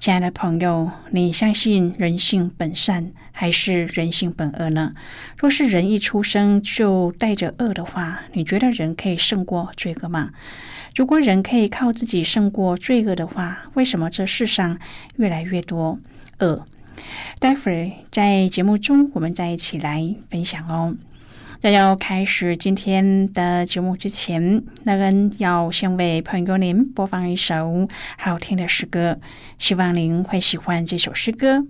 亲爱的朋友，你相信人性本善还是人性本恶呢？若是人一出生就带着恶的话，你觉得人可以胜过罪恶吗？如果人可以靠自己胜过罪恶的话，为什么这世上越来越多恶？待会儿在节目中，我们再一起来分享哦。在要开始今天的节目之前，那恩要先为朋友您播放一首好听的诗歌，希望您会喜欢这首诗歌。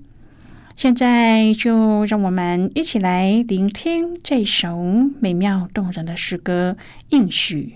现在就让我们一起来聆听这首美妙动人的诗歌《应许》。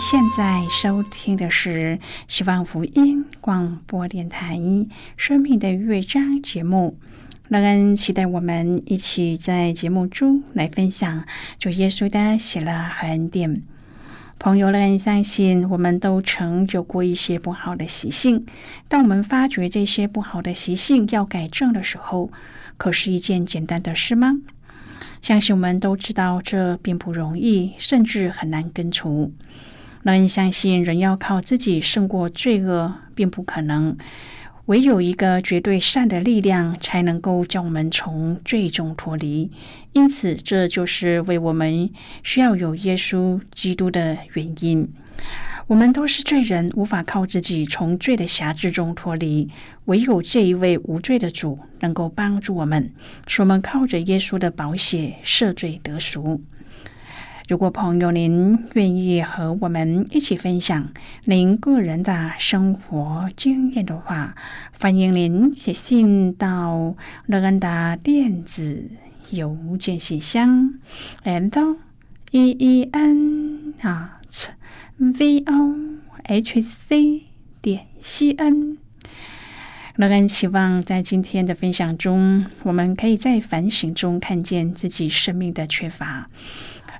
现在收听的是希望福音广播电台《生命的乐章》节目。乐恩期待我们一起在节目中来分享主耶稣的喜乐和恩典。朋友，乐恩相信我们都曾有过一些不好的习性。当我们发觉这些不好的习性要改正的时候，可是一件简单的事吗？相信我们都知道这并不容易，甚至很难根除。乐恩相信人要靠自己胜过罪恶，并不可能。唯有一个绝对善的力量，才能够将我们从罪中脱离。因此，这就是为我们需要有耶稣基督的原因。我们都是罪人，无法靠自己从罪的辖制中脱离。唯有这一位无罪的主，能够帮助我们，使我们靠着耶稣的宝血赦罪得赎。如果朋友您愿意和我们一起分享您个人的生活经验的话，欢迎您写信到乐恩的电子邮件信箱，and e e n 啊 v o h c 点 c n。乐恩期望在今天的分享中，我们可以在反省中看见自己生命的缺乏。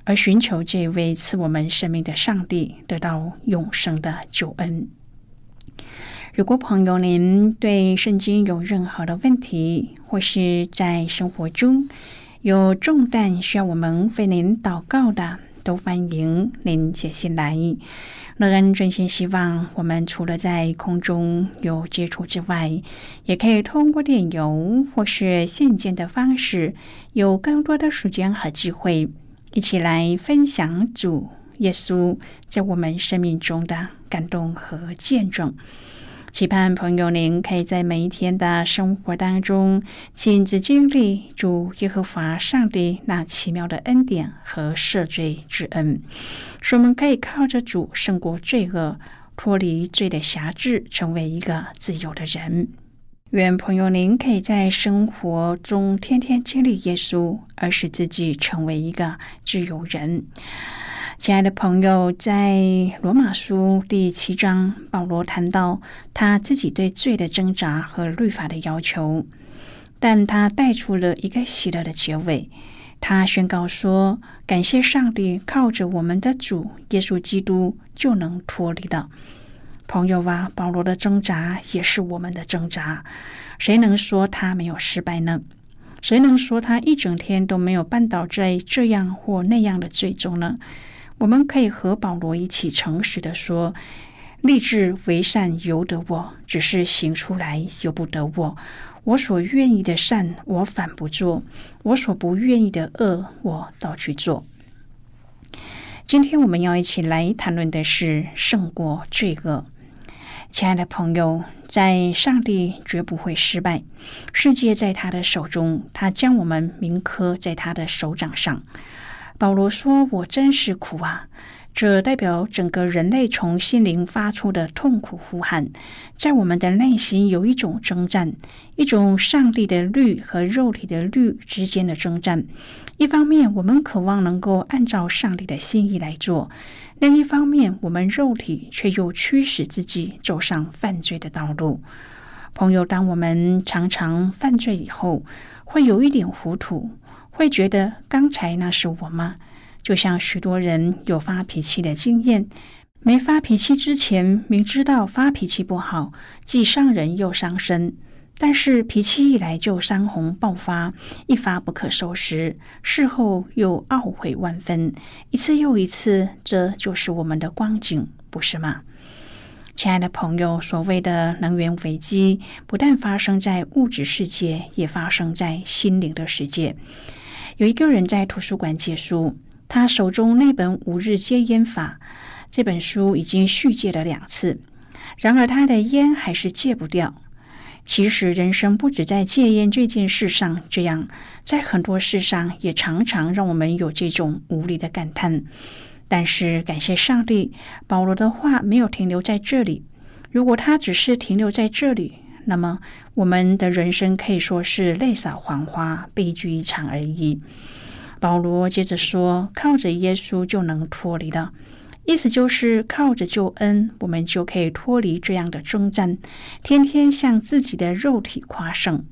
而寻求这位赐我们生命的上帝，得到永生的救恩。如果朋友您对圣经有任何的问题，或是在生活中有重担需要我们为您祷告的，都欢迎您写信来。乐恩真心希望，我们除了在空中有接触之外，也可以通过电邮或是信件的方式，有更多的时间和机会。一起来分享主耶稣在我们生命中的感动和见证。期盼朋友您可以在每一天的生活当中亲自经历主耶和华上帝那奇妙的恩典和赦罪之恩，使我们可以靠着主胜过罪恶，脱离罪的辖制，成为一个自由的人。愿朋友您可以在生活中天天经历耶稣，而使自己成为一个自由人。亲爱的朋友，在罗马书第七章，保罗谈到他自己对罪的挣扎和律法的要求，但他带出了一个喜乐的结尾。他宣告说：“感谢上帝，靠着我们的主耶稣基督，就能脱离的。”朋友啊，保罗的挣扎也是我们的挣扎。谁能说他没有失败呢？谁能说他一整天都没有绊倒在这样或那样的罪中呢？我们可以和保罗一起诚实的说：立志为善由得我，只是行出来由不得我。我所愿意的善，我反不做；我所不愿意的恶，我倒去做。今天我们要一起来谈论的是胜过罪恶。亲爱的朋友，在上帝绝不会失败，世界在他的手中，他将我们铭刻在他的手掌上。保罗说：“我真是苦啊！”这代表整个人类从心灵发出的痛苦呼喊，在我们的内心有一种征战，一种上帝的律和肉体的律之间的征战。一方面，我们渴望能够按照上帝的心意来做。另一方面，我们肉体却又驱使自己走上犯罪的道路。朋友，当我们常常犯罪以后，会有一点糊涂，会觉得刚才那是我吗？就像许多人有发脾气的经验，没发脾气之前，明知道发脾气不好，既伤人又伤身。但是脾气一来就山洪爆发，一发不可收拾，事后又懊悔万分，一次又一次，这就是我们的光景，不是吗？亲爱的朋友，所谓的能源危机，不但发生在物质世界，也发生在心灵的世界。有一个人在图书馆借书，他手中那本《五日戒烟法》这本书已经续借了两次，然而他的烟还是戒不掉。其实，人生不止在戒烟这件事上这样，在很多事上也常常让我们有这种无力的感叹。但是，感谢上帝，保罗的话没有停留在这里。如果他只是停留在这里，那么我们的人生可以说是泪洒黄花、悲剧一场而已。保罗接着说：“靠着耶稣就能脱离的。”意思就是靠着救恩，我们就可以脱离这样的征战，天天向自己的肉体夸胜。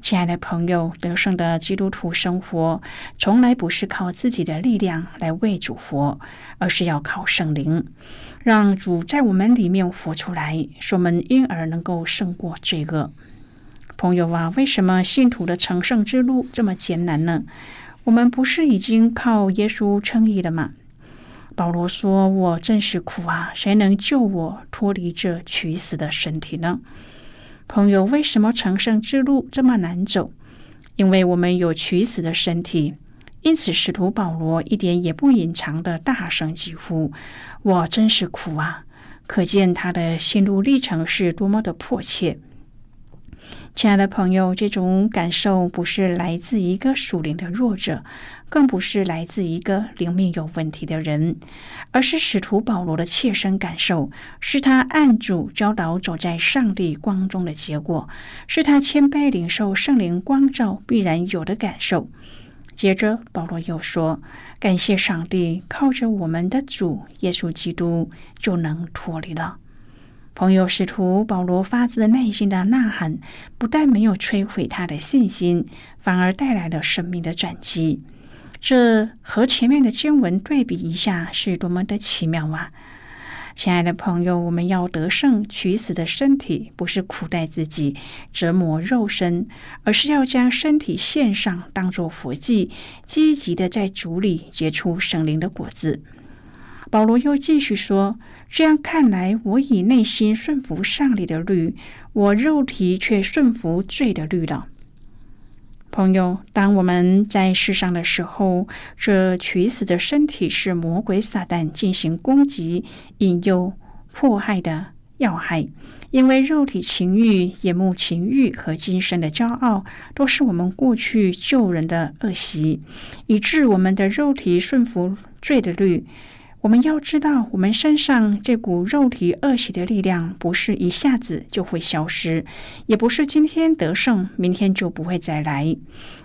亲爱的朋友，得胜的基督徒生活，从来不是靠自己的力量来为主活，而是要靠圣灵，让主在我们里面活出来，使我们因而能够胜过罪恶。朋友啊，为什么信徒的成圣之路这么艰难呢？我们不是已经靠耶稣称义了吗？保罗说：“我真是苦啊，谁能救我脱离这取死的身体呢？”朋友，为什么成圣之路这么难走？因为我们有取死的身体，因此使徒保罗一点也不隐藏的大声疾呼：“我真是苦啊！”可见他的心路历程是多么的迫切。亲爱的朋友，这种感受不是来自一个属灵的弱者，更不是来自一个灵命有问题的人，而是使徒保罗的切身感受，是他按主教导走在上帝光中的结果，是他谦卑领受圣灵光照必然有的感受。接着，保罗又说：“感谢上帝，靠着我们的主耶稣基督，就能脱离了。”朋友使徒保罗发自内心的呐喊，不但没有摧毁他的信心，反而带来了生命的转机。这和前面的经文对比一下，是多么的奇妙啊！亲爱的朋友，我们要得胜取死的身体，不是苦待自己、折磨肉身，而是要将身体献上，当作佛祭，积极的在主里结出神灵的果子。保罗又继续说。这样看来，我以内心顺服上帝的律，我肉体却顺服罪的律了。朋友，当我们在世上的时候，这取死的身体是魔鬼撒旦进行攻击、引诱、迫害的要害。因为肉体情欲、眼目情欲和今生的骄傲，都是我们过去救人的恶习，以致我们的肉体顺服罪的律。我们要知道，我们身上这股肉体恶习的力量，不是一下子就会消失，也不是今天得胜，明天就不会再来。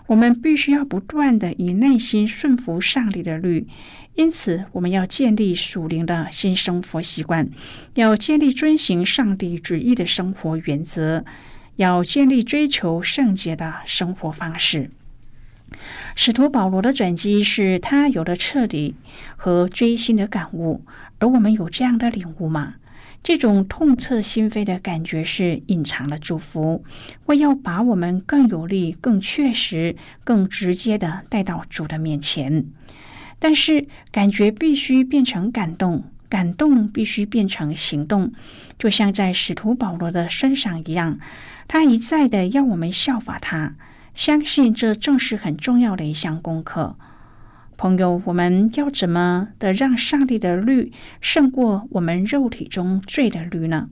我们必须要不断的以内心顺服上帝的律。因此，我们要建立属灵的新生活习惯，要建立遵行上帝旨意的生活原则，要建立追求圣洁的生活方式。使徒保罗的转机是他有了彻底和追星的感悟，而我们有这样的领悟吗？这种痛彻心扉的感觉是隐藏的祝福，为要把我们更有力、更确实、更直接的带到主的面前。但是，感觉必须变成感动，感动必须变成行动，就像在使徒保罗的身上一样，他一再的要我们效法他。相信这正是很重要的一项功课，朋友，我们要怎么的让上帝的律胜过我们肉体中罪的律呢？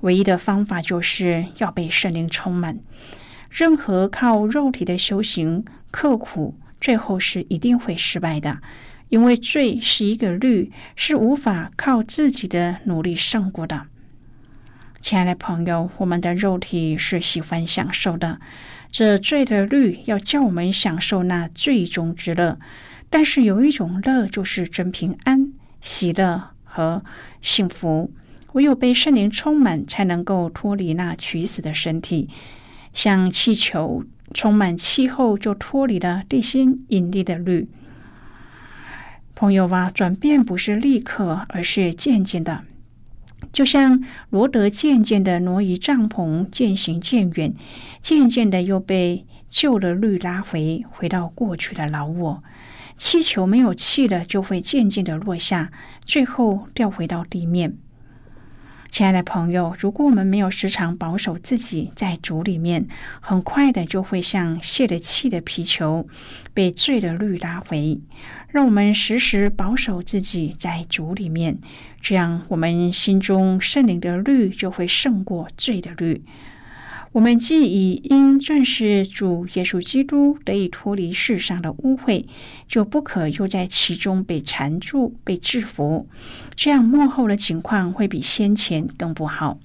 唯一的方法就是要被圣灵充满。任何靠肉体的修行刻苦，最后是一定会失败的，因为罪是一个律，是无法靠自己的努力胜过的。亲爱的朋友，我们的肉体是喜欢享受的。这罪的律要叫我们享受那最终之乐，但是有一种乐就是真平安、喜乐和幸福。唯有被圣灵充满，才能够脱离那取死的身体，像气球充满气后就脱离了地心引力的律。朋友啊，转变不是立刻，而是渐渐的。就像罗德渐渐的挪移帐篷，渐行渐远，渐渐的又被旧的律拉回，回到过去的老我。气球没有气了，就会渐渐的落下，最后掉回到地面。亲爱的朋友，如果我们没有时常保守自己在主里面，很快的就会像泄了气的皮球，被罪的律拉回。让我们时时保守自己在主里面，这样我们心中圣灵的律就会胜过罪的律。我们既已因认识主耶稣基督得以脱离世上的污秽，就不可又在其中被缠住、被制服。这样幕后的情况会比先前更不好。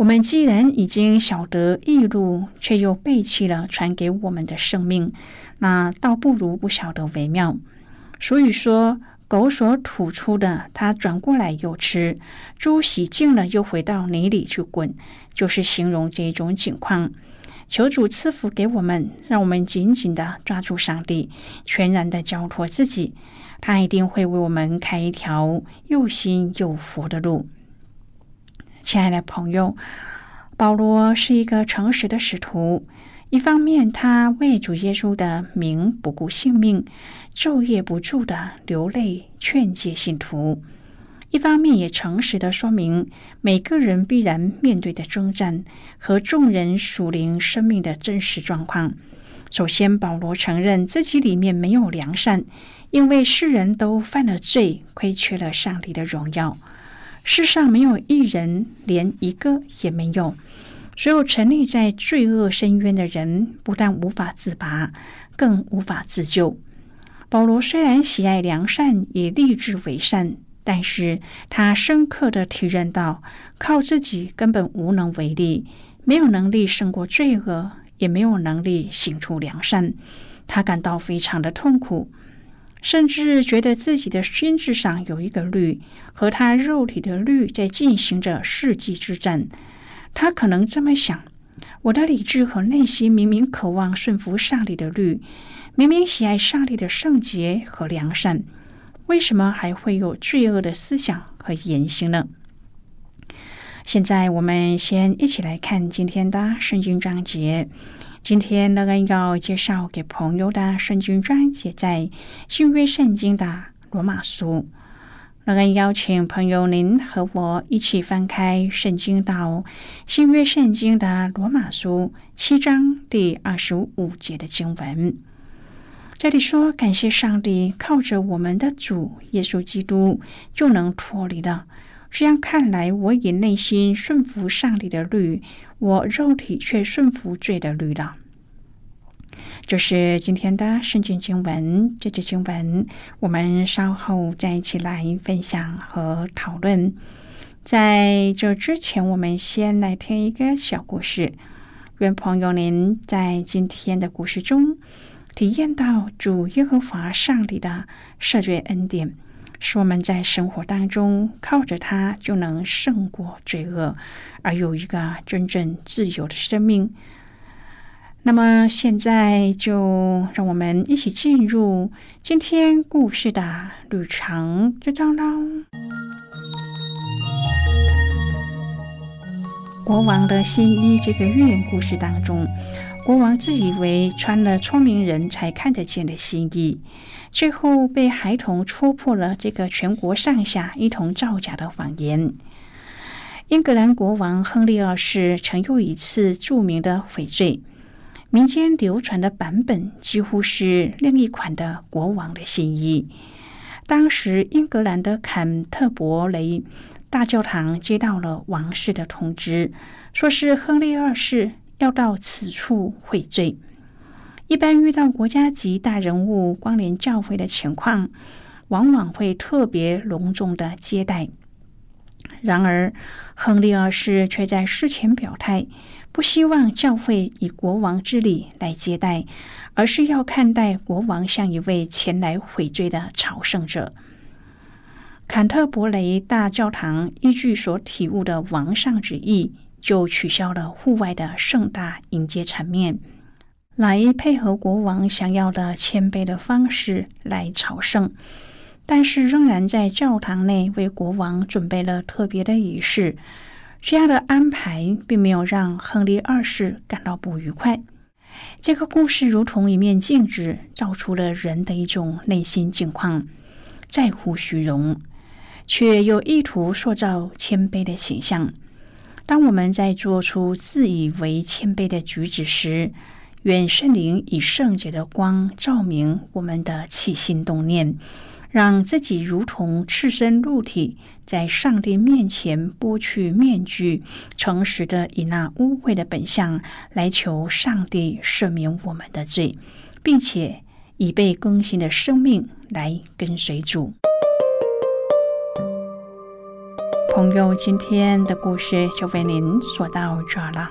我们既然已经晓得异路，却又背弃了传给我们的生命。那倒不如不晓得为妙。所以说，狗所吐出的，它转过来又吃；猪洗净了，又回到泥里去滚，就是形容这种情况。求主赐福给我们，让我们紧紧的抓住上帝，全然的交托自己。他一定会为我们开一条又新又活的路。亲爱的朋友，保罗是一个诚实的使徒。一方面，他为主耶稣的名不顾性命，昼夜不住的流泪劝诫信徒。一方面也诚实的说明每个人必然面对的征战和众人属灵生命的真实状况。首先，保罗承认自己里面没有良善，因为世人都犯了罪，亏缺了上帝的荣耀。世上没有一人，连一个也没有。所有沉溺在罪恶深渊的人，不但无法自拔，更无法自救。保罗虽然喜爱良善，也立志为善。但是他深刻的体认到，靠自己根本无能为力，没有能力胜过罪恶，也没有能力行出良善。他感到非常的痛苦，甚至觉得自己的心智上有一个律，和他肉体的律在进行着世纪之战。他可能这么想：我的理智和内心明明渴望顺服上帝的律，明明喜爱上帝的圣洁和良善。为什么还会有罪恶的思想和言行呢？现在我们先一起来看今天的圣经章节。今天乐恩要介绍给朋友的圣经章节在新约圣经的罗马书。乐恩邀请朋友您和我一起翻开圣经到新约圣经的罗马书七章第二十五节的经文。这里说，感谢上帝，靠着我们的主耶稣基督就能脱离了。这样看来，我以内心顺服上帝的律，我肉体却顺服罪的律了。这是今天的圣经经文。这节经文我们稍后再一起来分享和讨论。在这之前，我们先来听一个小故事。愿朋友您在今天的故事中。体验到主耶和华上帝的赦罪恩典，使我们在生活当中靠着它就能胜过罪恶，而有一个真正自由的生命。那么，现在就让我们一起进入今天故事的旅程之中喽。国王的新衣这个寓言故事当中。国王自以为穿了聪明人才看得见的新衣，最后被孩童戳破了这个全国上下一同造假的谎言。英格兰国王亨利二世曾又一次著名的悔罪，民间流传的版本几乎是另一款的国王的新衣。当时，英格兰的坎特伯雷大教堂接到了王室的通知，说是亨利二世。要到此处悔罪。一般遇到国家级大人物光临教会的情况，往往会特别隆重的接待。然而，亨利二世却在事前表态，不希望教会以国王之礼来接待，而是要看待国王像一位前来悔罪的朝圣者。坎特伯雷大教堂依据所体悟的王上旨意。就取消了户外的盛大迎接场面，来配合国王想要的谦卑的方式来朝圣，但是仍然在教堂内为国王准备了特别的仪式。这样的安排并没有让亨利二世感到不愉快。这个故事如同一面镜子，照出了人的一种内心境况：在乎虚荣，却又意图塑造谦卑的形象。当我们在做出自以为谦卑的举止时，愿圣灵以圣洁的光照明我们的起心动念，让自己如同赤身露体，在上帝面前剥去面具，诚实的以那污秽的本相来求上帝赦免我们的罪，并且以被更新的生命来跟随主。朋友，今天的故事就为您说到这了。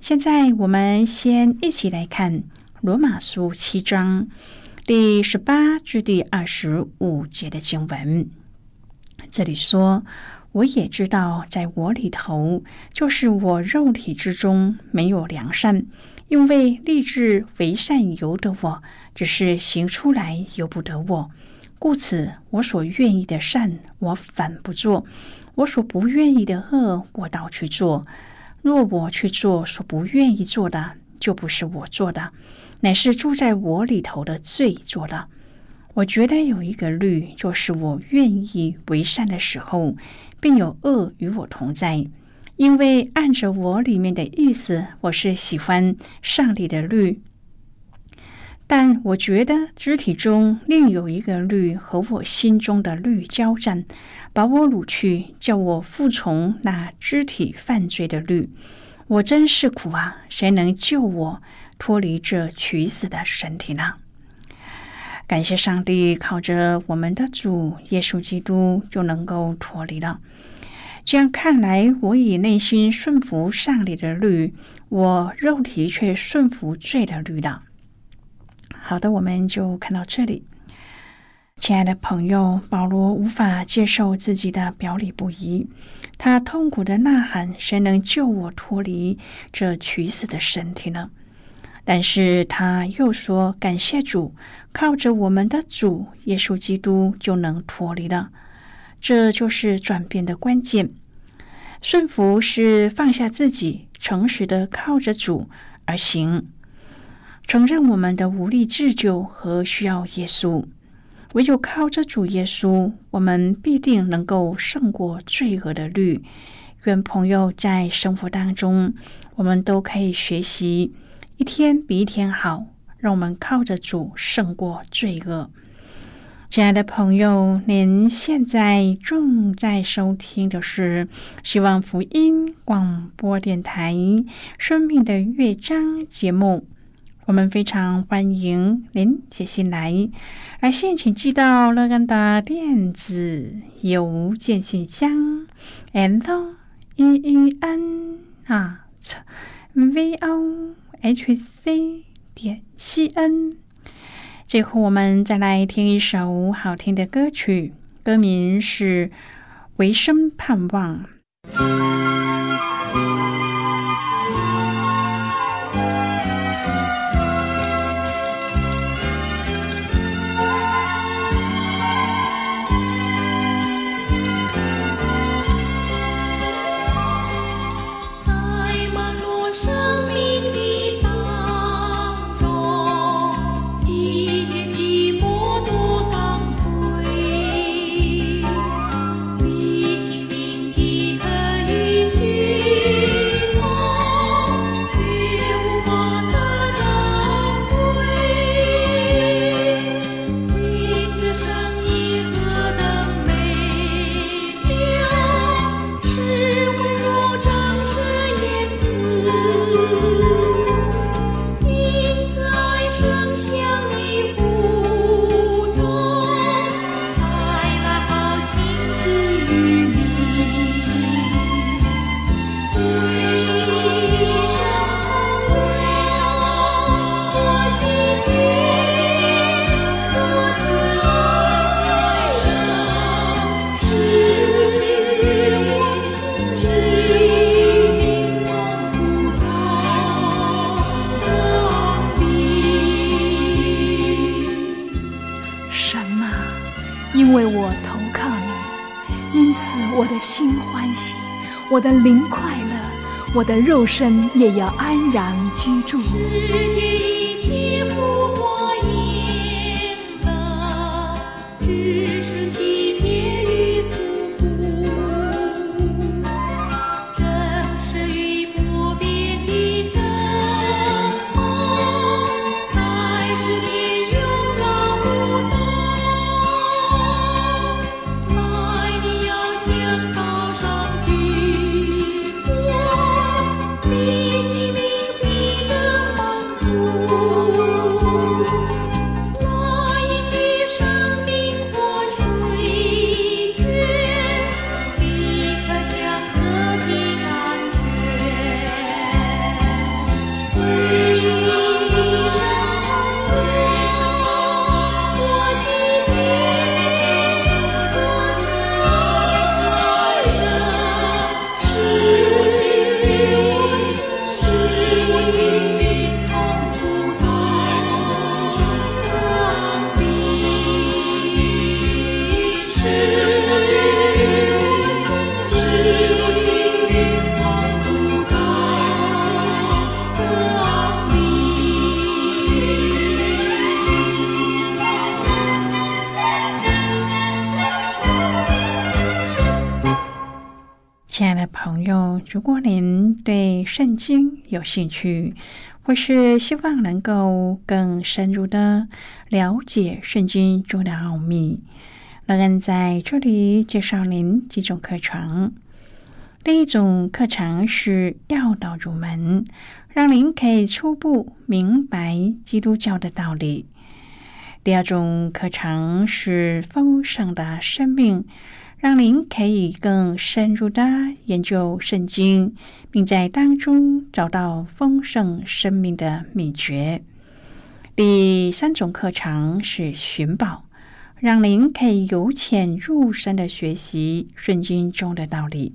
现在，我们先一起来看《罗马书》七章第十八至第二十五节的经文。这里说：“我也知道，在我里头，就是我肉体之中，没有良善，因为立志为善由得我，只是行出来由不得我。”故此，我所愿意的善，我反不做；我所不愿意的恶，我倒去做。若我去做所不愿意做的，就不是我做的，乃是住在我里头的罪做的。我觉得有一个律，就是我愿意为善的时候，并有恶与我同在。因为按着我里面的意思，我是喜欢上帝的律。但我觉得肢体中另有一个律和我心中的律交战，把我掳去，叫我服从那肢体犯罪的律。我真是苦啊！谁能救我脱离这取死的身体呢？感谢上帝，靠着我们的主耶稣基督就能够脱离了。这样看来，我以内心顺服上帝的律，我肉体却顺服罪的律了。好的，我们就看到这里。亲爱的朋友，保罗无法接受自己的表里不一，他痛苦的呐喊：“谁能救我脱离这取死的身体呢？”但是他又说：“感谢主，靠着我们的主耶稣基督就能脱离了。”这就是转变的关键。顺服是放下自己，诚实的靠着主而行。承认我们的无力自救和需要耶稣，唯有靠着主耶稣，我们必定能够胜过罪恶的律。愿朋友在生活当中，我们都可以学习一天比一天好，让我们靠着主胜过罪恶。亲爱的朋友，您现在正在收听的是希望福音广播电台《生命的乐章》节目。我们非常欢迎您写信来，来信请寄到乐安的电子邮件信箱，and e e n 啊，v o h c 点 c n。最后，我们再来听一首好听的歌曲，歌名是《唯生盼望》。欢喜我的灵快乐，我的肉身也要安然居住。圣经有兴趣，或是希望能够更深入的了解圣经中的奥秘，乐恩在这里介绍您几种课程。第一种课程是要道入门，让您可以初步明白基督教的道理。第二种课程是丰盛的生命。让您可以更深入的研究圣经，并在当中找到丰盛生命的秘诀。第三种课程是寻宝，让您可以由浅入深的学习圣经中的道理。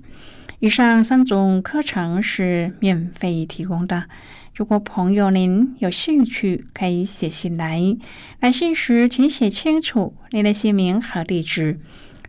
以上三种课程是免费提供的。如果朋友您有兴趣，可以写信来。来信时请写清楚您的姓名和地址。